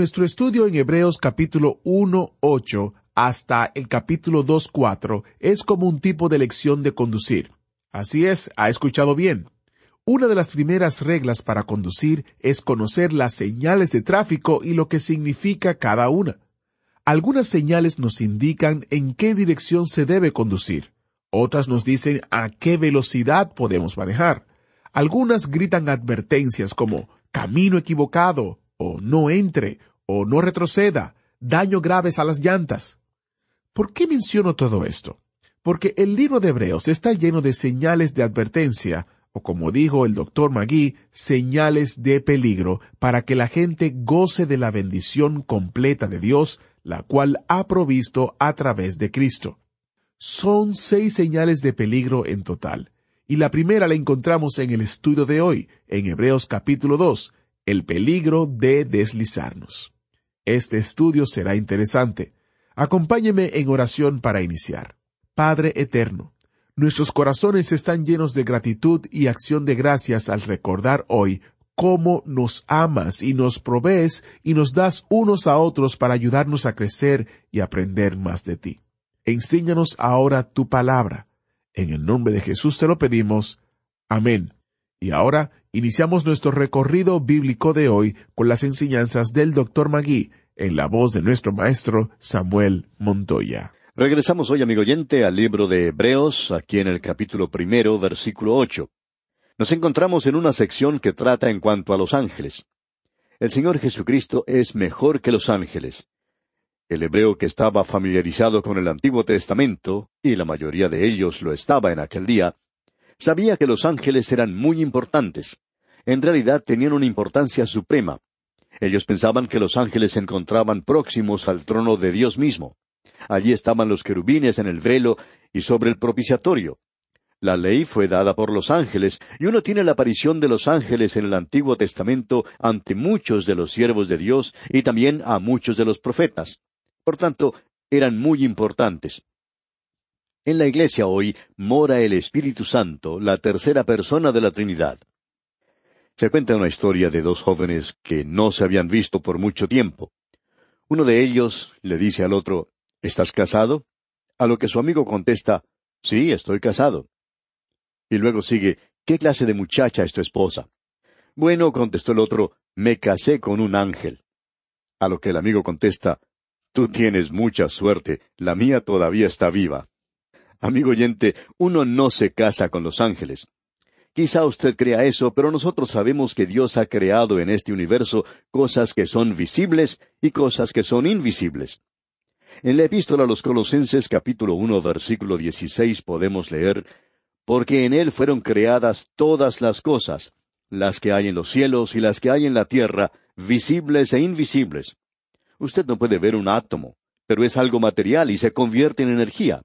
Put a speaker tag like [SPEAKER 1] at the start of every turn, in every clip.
[SPEAKER 1] nuestro estudio en Hebreos capítulo 1, 8 hasta el capítulo 2, 4 es como un tipo de lección de conducir. Así es, ha escuchado bien. Una de las primeras reglas para conducir es conocer las señales de tráfico y lo que significa cada una. Algunas señales nos indican en qué dirección se debe conducir. Otras nos dicen a qué velocidad podemos manejar. Algunas gritan advertencias como camino equivocado, o no entre, o no retroceda, daño graves a las llantas. ¿Por qué menciono todo esto? Porque el libro de Hebreos está lleno de señales de advertencia, o como dijo el doctor Magui, señales de peligro, para que la gente goce de la bendición completa de Dios, la cual ha provisto a través de Cristo. Son seis señales de peligro en total, y la primera la encontramos en el estudio de hoy, en Hebreos capítulo 2, el peligro de deslizarnos. Este estudio será interesante. Acompáñeme en oración para iniciar. Padre Eterno, nuestros corazones están llenos de gratitud y acción de gracias al recordar hoy cómo nos amas y nos provees y nos das unos a otros para ayudarnos a crecer y aprender más de ti. Enséñanos ahora tu palabra. En el nombre de Jesús te lo pedimos. Amén. Y ahora iniciamos nuestro recorrido bíblico de hoy con las enseñanzas del Dr. Magui en la voz de nuestro maestro Samuel Montoya.
[SPEAKER 2] Regresamos hoy, amigo oyente, al libro de Hebreos, aquí en el capítulo primero, versículo ocho. Nos encontramos en una sección que trata en cuanto a los ángeles. El Señor Jesucristo es mejor que los ángeles. El hebreo que estaba familiarizado con el Antiguo Testamento, y la mayoría de ellos lo estaba en aquel día, sabía que los ángeles eran muy importantes. En realidad tenían una importancia suprema. Ellos pensaban que los ángeles se encontraban próximos al trono de Dios mismo. Allí estaban los querubines en el velo y sobre el propiciatorio. La ley fue dada por los ángeles, y uno tiene la aparición de los ángeles en el Antiguo Testamento ante muchos de los siervos de Dios y también a muchos de los profetas. Por tanto, eran muy importantes. En la iglesia hoy mora el Espíritu Santo, la tercera persona de la Trinidad. Se cuenta una historia de dos jóvenes que no se habían visto por mucho tiempo. Uno de ellos le dice al otro, ¿Estás casado? A lo que su amigo contesta, Sí, estoy casado. Y luego sigue, ¿qué clase de muchacha es tu esposa? Bueno, contestó el otro, me casé con un ángel. A lo que el amigo contesta, Tú tienes mucha suerte, la mía todavía está viva. Amigo oyente, uno no se casa con los ángeles. Quizá usted crea eso, pero nosotros sabemos que Dios ha creado en este universo cosas que son visibles y cosas que son invisibles. En la epístola a los Colosenses capítulo uno versículo dieciséis podemos leer Porque en él fueron creadas todas las cosas, las que hay en los cielos y las que hay en la tierra, visibles e invisibles. Usted no puede ver un átomo, pero es algo material y se convierte en energía.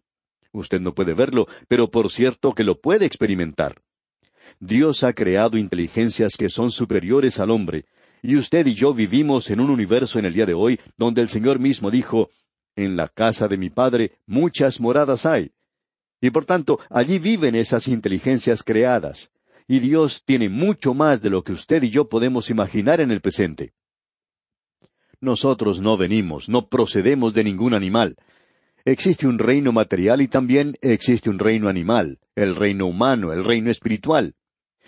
[SPEAKER 2] Usted no puede verlo, pero por cierto que lo puede experimentar. Dios ha creado inteligencias que son superiores al hombre, y usted y yo vivimos en un universo en el día de hoy donde el Señor mismo dijo, En la casa de mi Padre muchas moradas hay. Y por tanto, allí viven esas inteligencias creadas. Y Dios tiene mucho más de lo que usted y yo podemos imaginar en el presente. Nosotros no venimos, no procedemos de ningún animal. Existe un reino material y también existe un reino animal, el reino humano, el reino espiritual.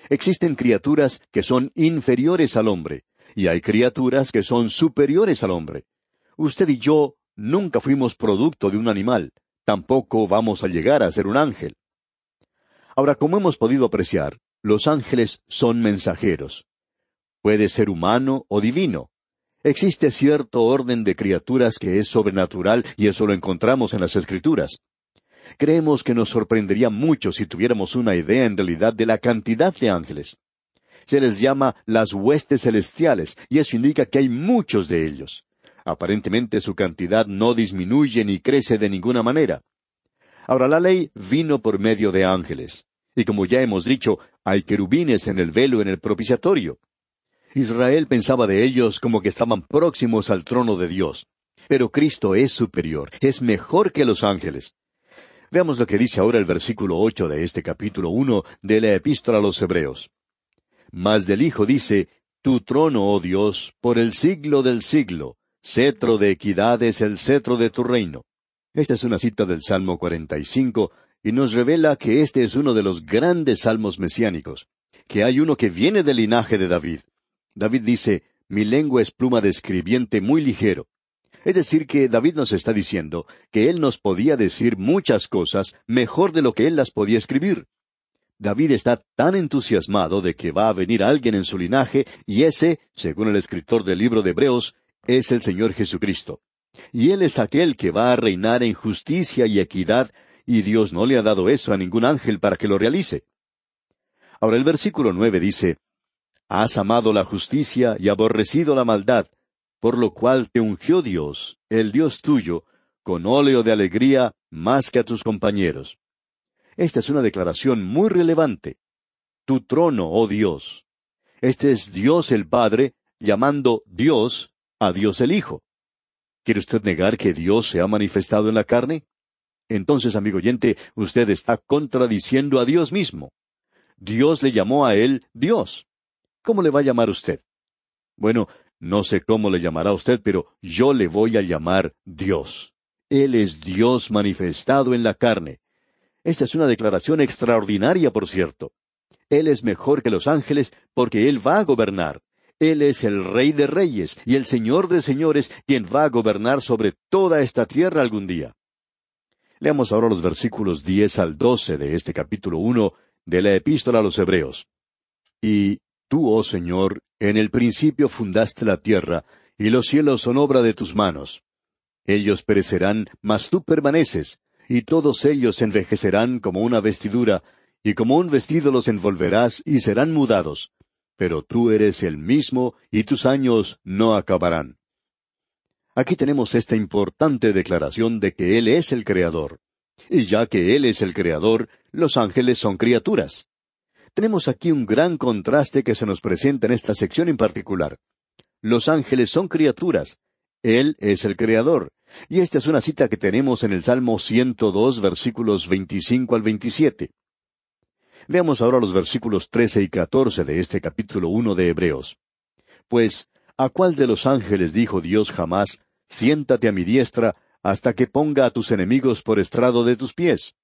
[SPEAKER 2] Existen criaturas que son inferiores al hombre, y hay criaturas que son superiores al hombre. Usted y yo nunca fuimos producto de un animal, tampoco vamos a llegar a ser un ángel. Ahora, como hemos podido apreciar, los ángeles son mensajeros. Puede ser humano o divino. Existe cierto orden de criaturas que es sobrenatural y eso lo encontramos en las Escrituras. Creemos que nos sorprendería mucho si tuviéramos una idea en realidad de la cantidad de ángeles. se les llama las huestes celestiales, y eso indica que hay muchos de ellos. Aparentemente su cantidad no disminuye ni crece de ninguna manera. Ahora la ley vino por medio de ángeles. Y como ya hemos dicho, hay querubines en el velo en el propiciatorio. Israel pensaba de ellos como que estaban próximos al trono de Dios. Pero Cristo es superior, es mejor que los ángeles. Veamos lo que dice ahora el versículo ocho de este capítulo uno de la Epístola a los Hebreos. Mas del Hijo dice, Tu trono, oh Dios, por el siglo del siglo, cetro de equidad es el cetro de tu reino. Esta es una cita del Salmo 45 y nos revela que este es uno de los grandes salmos mesiánicos, que hay uno que viene del linaje de David. David dice, Mi lengua es pluma de escribiente muy ligero. Es decir, que David nos está diciendo que él nos podía decir muchas cosas mejor de lo que él las podía escribir. David está tan entusiasmado de que va a venir alguien en su linaje, y ese, según el escritor del libro de Hebreos, es el Señor Jesucristo. Y Él es aquel que va a reinar en justicia y equidad, y Dios no le ha dado eso a ningún ángel para que lo realice. Ahora el versículo nueve dice, Has amado la justicia y aborrecido la maldad, por lo cual te ungió Dios, el Dios tuyo, con óleo de alegría más que a tus compañeros. Esta es una declaración muy relevante. Tu trono, oh Dios. Este es Dios el Padre llamando Dios a Dios el Hijo. ¿Quiere usted negar que Dios se ha manifestado en la carne? Entonces, amigo oyente, usted está contradiciendo a Dios mismo. Dios le llamó a él Dios. ¿Cómo le va a llamar usted? Bueno, no sé cómo le llamará usted, pero yo le voy a llamar Dios. Él es Dios manifestado en la carne. Esta es una declaración extraordinaria, por cierto. Él es mejor que los ángeles porque Él va a gobernar. Él es el Rey de Reyes y el Señor de Señores, quien va a gobernar sobre toda esta tierra algún día. Leamos ahora los versículos diez al doce de este capítulo uno de la Epístola a los Hebreos. Y tú, oh Señor, en el principio fundaste la tierra, y los cielos son obra de tus manos. Ellos perecerán, mas tú permaneces, y todos ellos envejecerán como una vestidura, y como un vestido los envolverás y serán mudados. Pero tú eres el mismo, y tus años no acabarán. Aquí tenemos esta importante declaración de que Él es el Creador. Y ya que Él es el Creador, los ángeles son criaturas. Tenemos aquí un gran contraste que se nos presenta en esta sección en particular. Los ángeles son criaturas. Él es el Creador. Y esta es una cita que tenemos en el Salmo 102, versículos 25 al 27. Veamos ahora los versículos 13 y 14 de este capítulo 1 de Hebreos. Pues, ¿a cuál de los ángeles dijo Dios jamás, siéntate a mi diestra, hasta que ponga a tus enemigos por estrado de tus pies?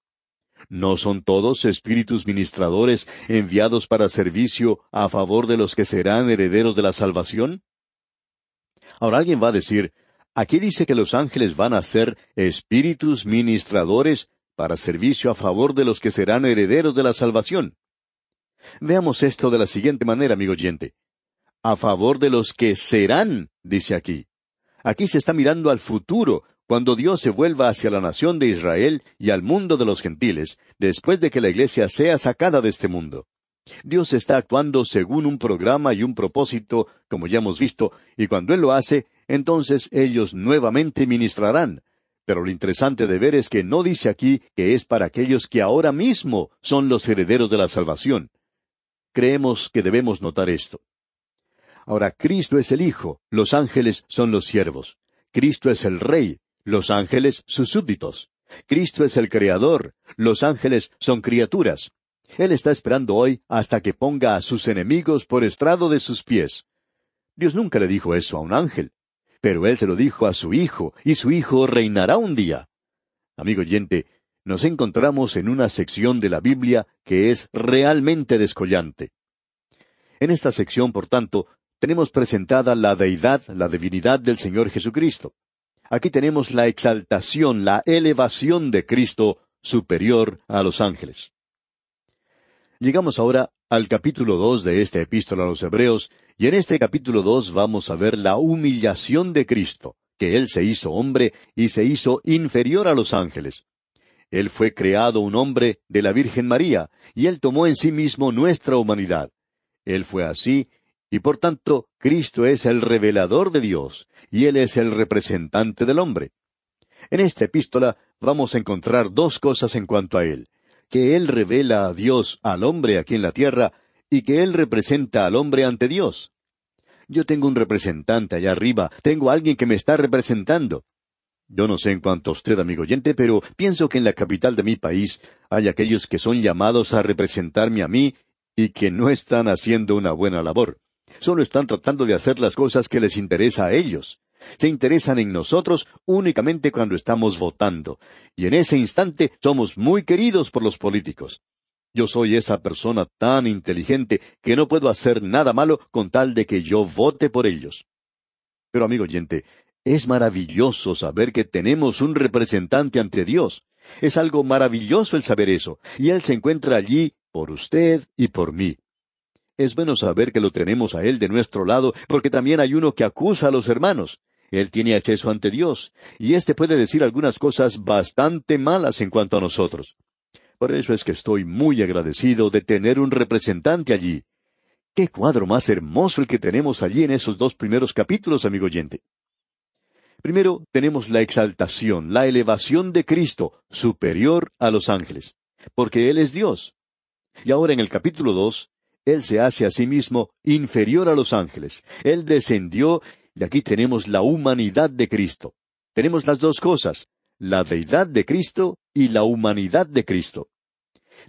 [SPEAKER 2] ¿No son todos espíritus ministradores enviados para servicio a favor de los que serán herederos de la salvación? Ahora alguien va a decir, aquí dice que los ángeles van a ser espíritus ministradores para servicio a favor de los que serán herederos de la salvación. Veamos esto de la siguiente manera, amigo oyente. A favor de los que serán, dice aquí. Aquí se está mirando al futuro, cuando Dios se vuelva hacia la nación de Israel y al mundo de los gentiles, después de que la iglesia sea sacada de este mundo. Dios está actuando según un programa y un propósito, como ya hemos visto, y cuando Él lo hace, entonces ellos nuevamente ministrarán. Pero lo interesante de ver es que no dice aquí que es para aquellos que ahora mismo son los herederos de la salvación. Creemos que debemos notar esto. Ahora, Cristo es el Hijo, los ángeles son los siervos. Cristo es el Rey, los ángeles sus súbditos. Cristo es el Creador, los ángeles son criaturas. Él está esperando hoy hasta que ponga a sus enemigos por estrado de sus pies. Dios nunca le dijo eso a un ángel, pero Él se lo dijo a su Hijo, y su Hijo reinará un día. Amigo oyente, nos encontramos en una sección de la Biblia que es realmente descollante. En esta sección, por tanto, tenemos presentada la deidad, la divinidad del Señor Jesucristo. Aquí tenemos la exaltación, la elevación de Cristo superior a los ángeles. Llegamos ahora al capítulo dos de esta epístola a los Hebreos, y en este capítulo dos vamos a ver la humillación de Cristo, que Él se hizo hombre y se hizo inferior a los ángeles. Él fue creado un hombre de la Virgen María, y Él tomó en sí mismo nuestra humanidad. Él fue así, y por tanto Cristo es el revelador de Dios, y Él es el representante del hombre. En esta epístola vamos a encontrar dos cosas en cuanto a Él, que Él revela a Dios al hombre aquí en la tierra, y que Él representa al hombre ante Dios. Yo tengo un representante allá arriba, tengo alguien que me está representando. Yo no sé en cuanto a usted, amigo oyente, pero pienso que en la capital de mi país hay aquellos que son llamados a representarme a mí y que no están haciendo una buena labor. Solo están tratando de hacer las cosas que les interesa a ellos. Se interesan en nosotros únicamente cuando estamos votando, y en ese instante somos muy queridos por los políticos. Yo soy esa persona tan inteligente que no puedo hacer nada malo con tal de que yo vote por ellos. Pero amigo oyente, es maravilloso saber que tenemos un representante ante Dios. Es algo maravilloso el saber eso, y Él se encuentra allí por usted y por mí. Es bueno saber que lo tenemos a Él de nuestro lado, porque también hay uno que acusa a los hermanos. Él tiene acceso ante Dios, y éste puede decir algunas cosas bastante malas en cuanto a nosotros. Por eso es que estoy muy agradecido de tener un representante allí. Qué cuadro más hermoso el que tenemos allí en esos dos primeros capítulos, amigo oyente. Primero tenemos la exaltación, la elevación de Cristo, superior a los ángeles, porque Él es Dios. Y ahora en el capítulo dos, Él se hace a sí mismo inferior a los ángeles. Él descendió y aquí tenemos la humanidad de Cristo. Tenemos las dos cosas, la deidad de Cristo y la humanidad de Cristo.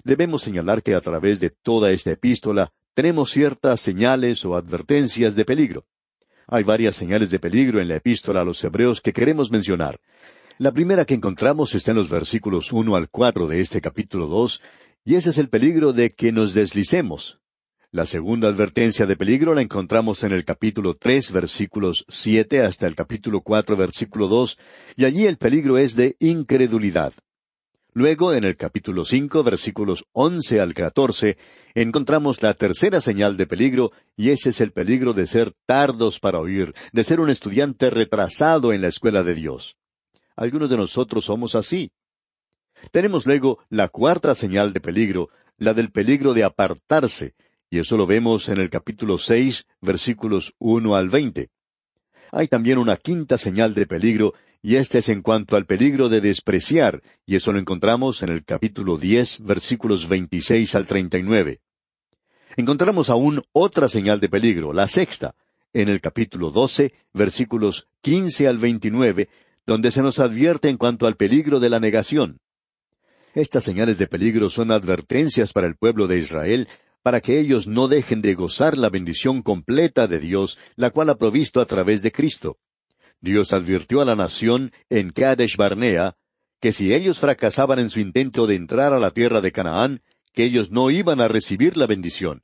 [SPEAKER 2] Debemos señalar que a través de toda esta epístola tenemos ciertas señales o advertencias de peligro. Hay varias señales de peligro en la epístola a los hebreos que queremos mencionar. La primera que encontramos está en los versículos uno al cuatro de este capítulo dos, y ese es el peligro de que nos deslicemos. La segunda advertencia de peligro la encontramos en el capítulo tres, versículos siete hasta el capítulo cuatro, versículo dos, y allí el peligro es de incredulidad. Luego, en el capítulo cinco, versículos once al catorce, encontramos la tercera señal de peligro, y ese es el peligro de ser tardos para oír, de ser un estudiante retrasado en la escuela de Dios. Algunos de nosotros somos así. Tenemos luego la cuarta señal de peligro, la del peligro de apartarse, y eso lo vemos en el capítulo seis, versículos uno al veinte. Hay también una quinta señal de peligro, y este es en cuanto al peligro de despreciar, y eso lo encontramos en el capítulo diez, versículos veintiséis al treinta y nueve. Encontramos aún otra señal de peligro, la sexta, en el capítulo doce, versículos quince al veintinueve, donde se nos advierte en cuanto al peligro de la negación. Estas señales de peligro son advertencias para el pueblo de Israel para que ellos no dejen de gozar la bendición completa de Dios, la cual ha provisto a través de Cristo. Dios advirtió a la nación en Kadesh Barnea que si ellos fracasaban en su intento de entrar a la tierra de Canaán, que ellos no iban a recibir la bendición.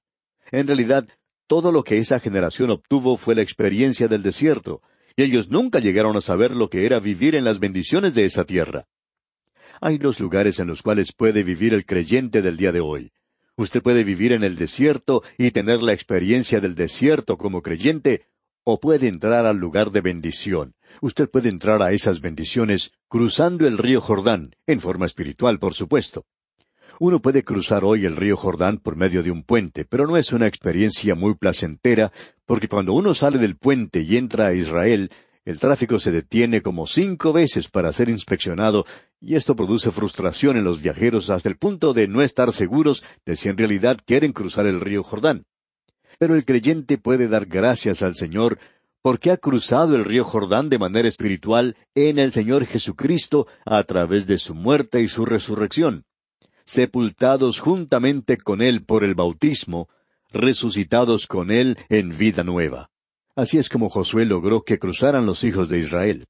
[SPEAKER 2] En realidad, todo lo que esa generación obtuvo fue la experiencia del desierto, y ellos nunca llegaron a saber lo que era vivir en las bendiciones de esa tierra. Hay dos lugares en los cuales puede vivir el creyente del día de hoy. Usted puede vivir en el desierto y tener la experiencia del desierto como creyente, o puede entrar al lugar de bendición. Usted puede entrar a esas bendiciones cruzando el río Jordán, en forma espiritual, por supuesto. Uno puede cruzar hoy el río Jordán por medio de un puente, pero no es una experiencia muy placentera, porque cuando uno sale del puente y entra a Israel, el tráfico se detiene como cinco veces para ser inspeccionado y esto produce frustración en los viajeros hasta el punto de no estar seguros de si en realidad quieren cruzar el río Jordán. Pero el creyente puede dar gracias al Señor porque ha cruzado el río Jordán de manera espiritual en el Señor Jesucristo a través de su muerte y su resurrección. Sepultados juntamente con Él por el bautismo, resucitados con Él en vida nueva. Así es como Josué logró que cruzaran los hijos de Israel.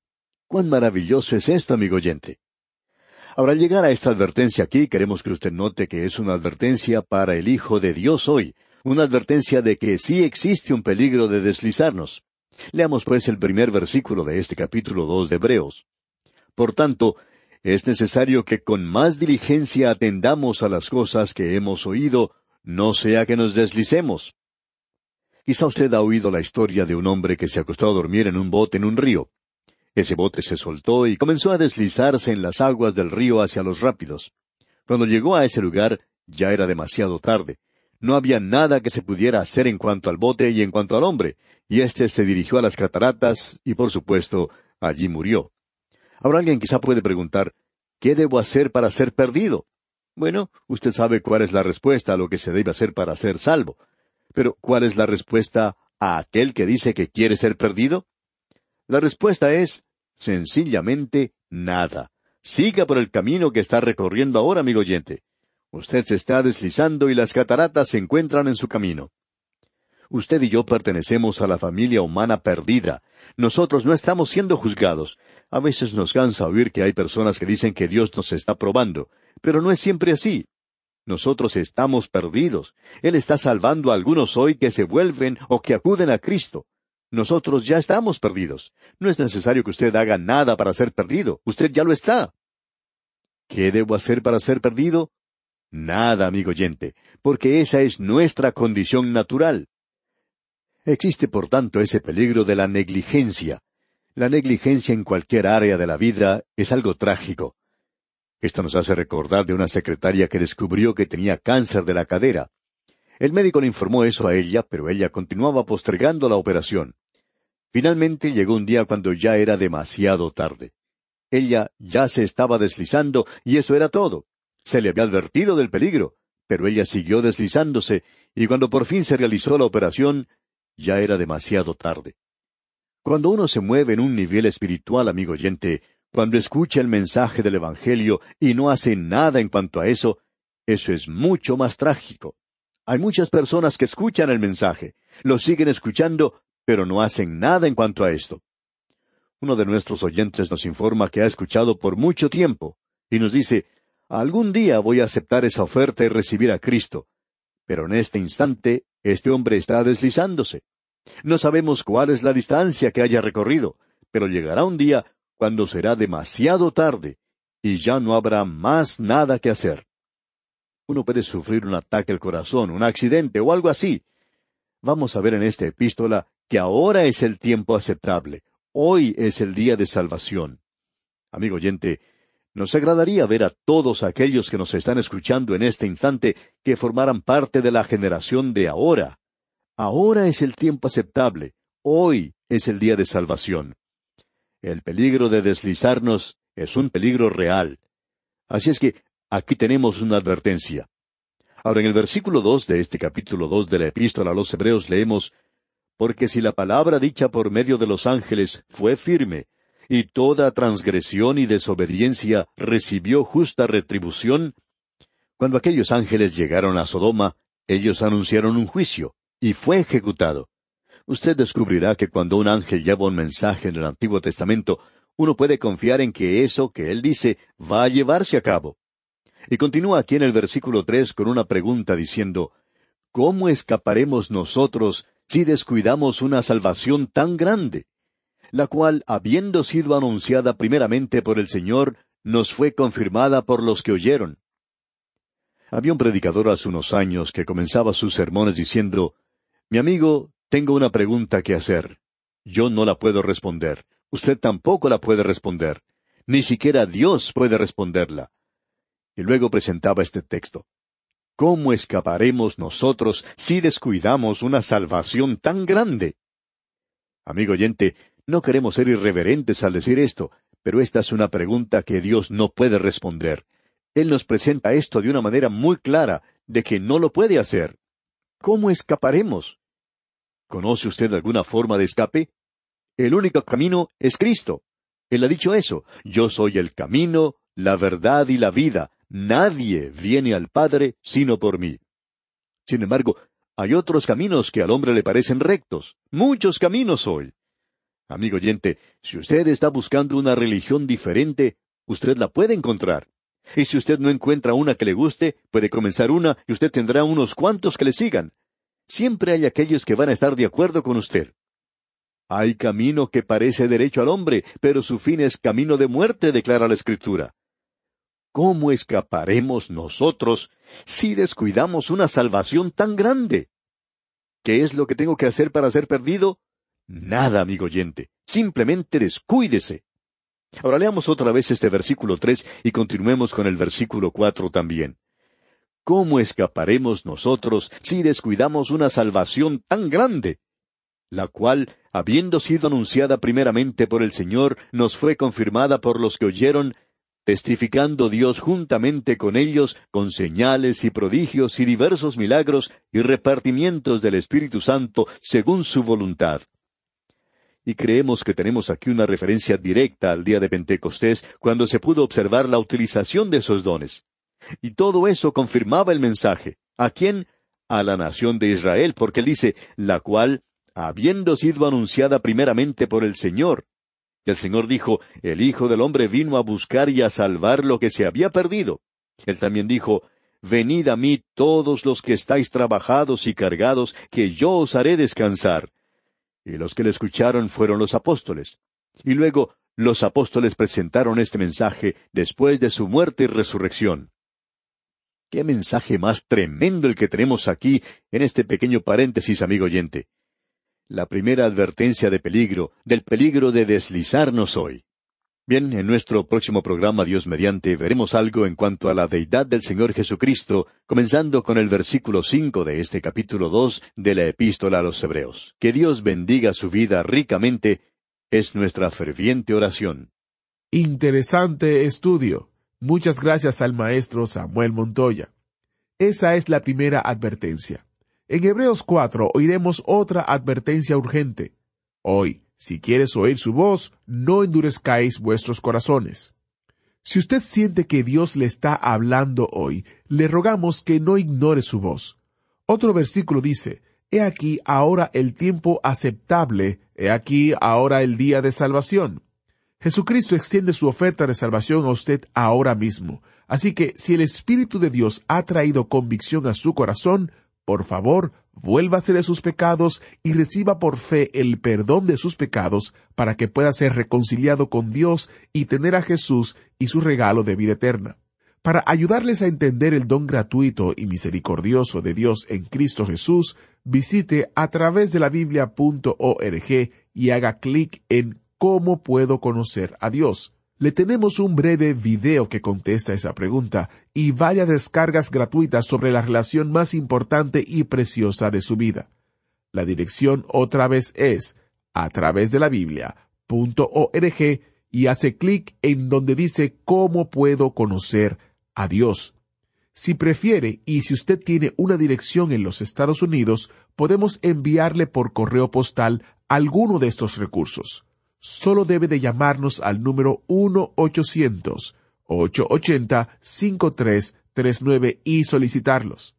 [SPEAKER 2] Cuán maravilloso es esto, amigo oyente. Ahora, al llegar a esta advertencia aquí, queremos que usted note que es una advertencia para el Hijo de Dios hoy, una advertencia de que sí existe un peligro de deslizarnos. Leamos pues el primer versículo de este capítulo dos de Hebreos. Por tanto, es necesario que con más diligencia atendamos a las cosas que hemos oído, no sea que nos deslicemos. Quizá usted ha oído la historia de un hombre que se acostó a dormir en un bote en un río. Ese bote se soltó y comenzó a deslizarse en las aguas del río hacia los rápidos. Cuando llegó a ese lugar, ya era demasiado tarde. No había nada que se pudiera hacer en cuanto al bote y en cuanto al hombre, y éste se dirigió a las cataratas y, por supuesto, allí murió. Ahora alguien quizá puede preguntar, ¿qué debo hacer para ser perdido? Bueno, usted sabe cuál es la respuesta a lo que se debe hacer para ser salvo. Pero, ¿cuál es la respuesta a aquel que dice que quiere ser perdido? La respuesta es, sencillamente, nada. Siga por el camino que está recorriendo ahora, amigo oyente. Usted se está deslizando y las cataratas se encuentran en su camino. Usted y yo pertenecemos a la familia humana perdida. Nosotros no estamos siendo juzgados. A veces nos cansa oír que hay personas que dicen que Dios nos está probando, pero no es siempre así. Nosotros estamos perdidos. Él está salvando a algunos hoy que se vuelven o que acuden a Cristo. Nosotros ya estamos perdidos. No es necesario que usted haga nada para ser perdido. Usted ya lo está. ¿Qué debo hacer para ser perdido? Nada, amigo oyente, porque esa es nuestra condición natural. Existe, por tanto, ese peligro de la negligencia. La negligencia en cualquier área de la vida es algo trágico. Esto nos hace recordar de una secretaria que descubrió que tenía cáncer de la cadera. El médico le informó eso a ella, pero ella continuaba postergando la operación. Finalmente llegó un día cuando ya era demasiado tarde. Ella ya se estaba deslizando y eso era todo. Se le había advertido del peligro, pero ella siguió deslizándose y cuando por fin se realizó la operación, ya era demasiado tarde. Cuando uno se mueve en un nivel espiritual, amigo oyente, cuando escucha el mensaje del Evangelio y no hace nada en cuanto a eso, eso es mucho más trágico. Hay muchas personas que escuchan el mensaje, lo siguen escuchando, pero no hacen nada en cuanto a esto. Uno de nuestros oyentes nos informa que ha escuchado por mucho tiempo, y nos dice, algún día voy a aceptar esa oferta y recibir a Cristo. Pero en este instante, este hombre está deslizándose. No sabemos cuál es la distancia que haya recorrido, pero llegará un día cuando será demasiado tarde y ya no habrá más nada que hacer. Uno puede sufrir un ataque al corazón, un accidente o algo así. Vamos a ver en esta epístola que ahora es el tiempo aceptable, hoy es el día de salvación. Amigo oyente, nos agradaría ver a todos aquellos que nos están escuchando en este instante que formaran parte de la generación de ahora. Ahora es el tiempo aceptable, hoy es el día de salvación. El peligro de deslizarnos es un peligro real. Así es que aquí tenemos una advertencia. Ahora en el versículo dos de este capítulo dos de la epístola a los Hebreos leemos Porque si la palabra dicha por medio de los ángeles fue firme, y toda transgresión y desobediencia recibió justa retribución, cuando aquellos ángeles llegaron a Sodoma, ellos anunciaron un juicio, y fue ejecutado usted descubrirá que cuando un ángel lleva un mensaje en el Antiguo Testamento, uno puede confiar en que eso que él dice va a llevarse a cabo. Y continúa aquí en el versículo tres con una pregunta diciendo, ¿Cómo escaparemos nosotros si descuidamos una salvación tan grande? La cual, habiendo sido anunciada primeramente por el Señor, nos fue confirmada por los que oyeron. Había un predicador hace unos años que comenzaba sus sermones diciendo, Mi amigo, tengo una pregunta que hacer. Yo no la puedo responder. Usted tampoco la puede responder. Ni siquiera Dios puede responderla. Y luego presentaba este texto. ¿Cómo escaparemos nosotros si descuidamos una salvación tan grande? Amigo oyente, no queremos ser irreverentes al decir esto, pero esta es una pregunta que Dios no puede responder. Él nos presenta esto de una manera muy clara, de que no lo puede hacer. ¿Cómo escaparemos? ¿Conoce usted alguna forma de escape? El único camino es Cristo. Él ha dicho eso. Yo soy el camino, la verdad y la vida. Nadie viene al Padre sino por mí. Sin embargo, hay otros caminos que al hombre le parecen rectos. Muchos caminos hoy. Amigo oyente, si usted está buscando una religión diferente, usted la puede encontrar. Y si usted no encuentra una que le guste, puede comenzar una y usted tendrá unos cuantos que le sigan. Siempre hay aquellos que van a estar de acuerdo con usted. Hay camino que parece derecho al hombre, pero su fin es camino de muerte, declara la Escritura. ¿Cómo escaparemos nosotros si descuidamos una salvación tan grande? ¿Qué es lo que tengo que hacer para ser perdido? Nada, amigo oyente. Simplemente descuídese. Ahora leamos otra vez este versículo tres y continuemos con el versículo cuatro también. ¿Cómo escaparemos nosotros si descuidamos una salvación tan grande? La cual, habiendo sido anunciada primeramente por el Señor, nos fue confirmada por los que oyeron, testificando Dios juntamente con ellos con señales y prodigios y diversos milagros y repartimientos del Espíritu Santo según su voluntad. Y creemos que tenemos aquí una referencia directa al día de Pentecostés, cuando se pudo observar la utilización de esos dones. Y todo eso confirmaba el mensaje. ¿A quién? A la nación de Israel, porque él dice, la cual, habiendo sido anunciada primeramente por el Señor. Y el Señor dijo, el Hijo del Hombre vino a buscar y a salvar lo que se había perdido. Él también dijo, Venid a mí todos los que estáis trabajados y cargados, que yo os haré descansar. Y los que le escucharon fueron los apóstoles. Y luego los apóstoles presentaron este mensaje después de su muerte y resurrección. Qué mensaje más tremendo el que tenemos aquí en este pequeño paréntesis, amigo oyente. La primera advertencia de peligro, del peligro de deslizarnos hoy. Bien, en nuestro próximo programa Dios mediante veremos algo en cuanto a la deidad del Señor Jesucristo, comenzando con el versículo cinco de este capítulo dos de la Epístola a los Hebreos. Que Dios bendiga su vida ricamente es nuestra ferviente oración.
[SPEAKER 1] Interesante estudio. Muchas gracias al maestro Samuel Montoya. Esa es la primera advertencia. En Hebreos 4 oiremos otra advertencia urgente. Hoy, si quieres oír su voz, no endurezcáis vuestros corazones. Si usted siente que Dios le está hablando hoy, le rogamos que no ignore su voz. Otro versículo dice, He aquí ahora el tiempo aceptable, he aquí ahora el día de salvación. Jesucristo extiende su oferta de salvación a usted ahora mismo. Así que si el Espíritu de Dios ha traído convicción a su corazón, por favor, vuélvase de sus pecados y reciba por fe el perdón de sus pecados para que pueda ser reconciliado con Dios y tener a Jesús y su regalo de vida eterna. Para ayudarles a entender el don gratuito y misericordioso de Dios en Cristo Jesús, visite a través de la biblia.org y haga clic en ¿Cómo puedo conocer a Dios? Le tenemos un breve video que contesta esa pregunta y varias descargas gratuitas sobre la relación más importante y preciosa de su vida. La dirección otra vez es a través de la Biblia.org y hace clic en donde dice cómo puedo conocer a Dios. Si prefiere y si usted tiene una dirección en los Estados Unidos, podemos enviarle por correo postal alguno de estos recursos solo debe de llamarnos al número 1-800-880-5339 y solicitarlos.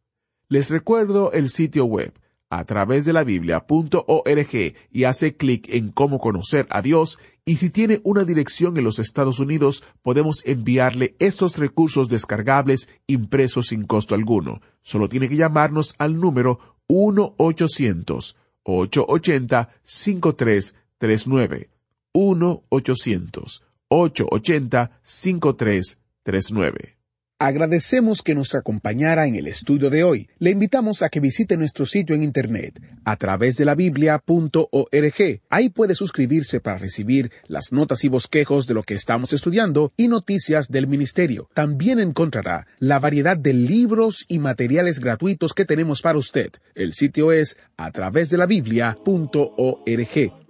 [SPEAKER 1] Les recuerdo el sitio web a través de la biblia.org y hace clic en cómo conocer a Dios y si tiene una dirección en los Estados Unidos podemos enviarle estos recursos descargables impresos sin costo alguno. Solo tiene que llamarnos al número 1-800-880-5339. 1-800-880-5339.
[SPEAKER 3] Agradecemos que nos acompañara en el estudio de hoy. Le invitamos a que visite nuestro sitio en Internet a través de la biblia.org. Ahí puede suscribirse para recibir las notas y bosquejos de lo que estamos estudiando y noticias del ministerio. También encontrará la variedad de libros y materiales gratuitos que tenemos para usted. El sitio es a través de la biblia.org.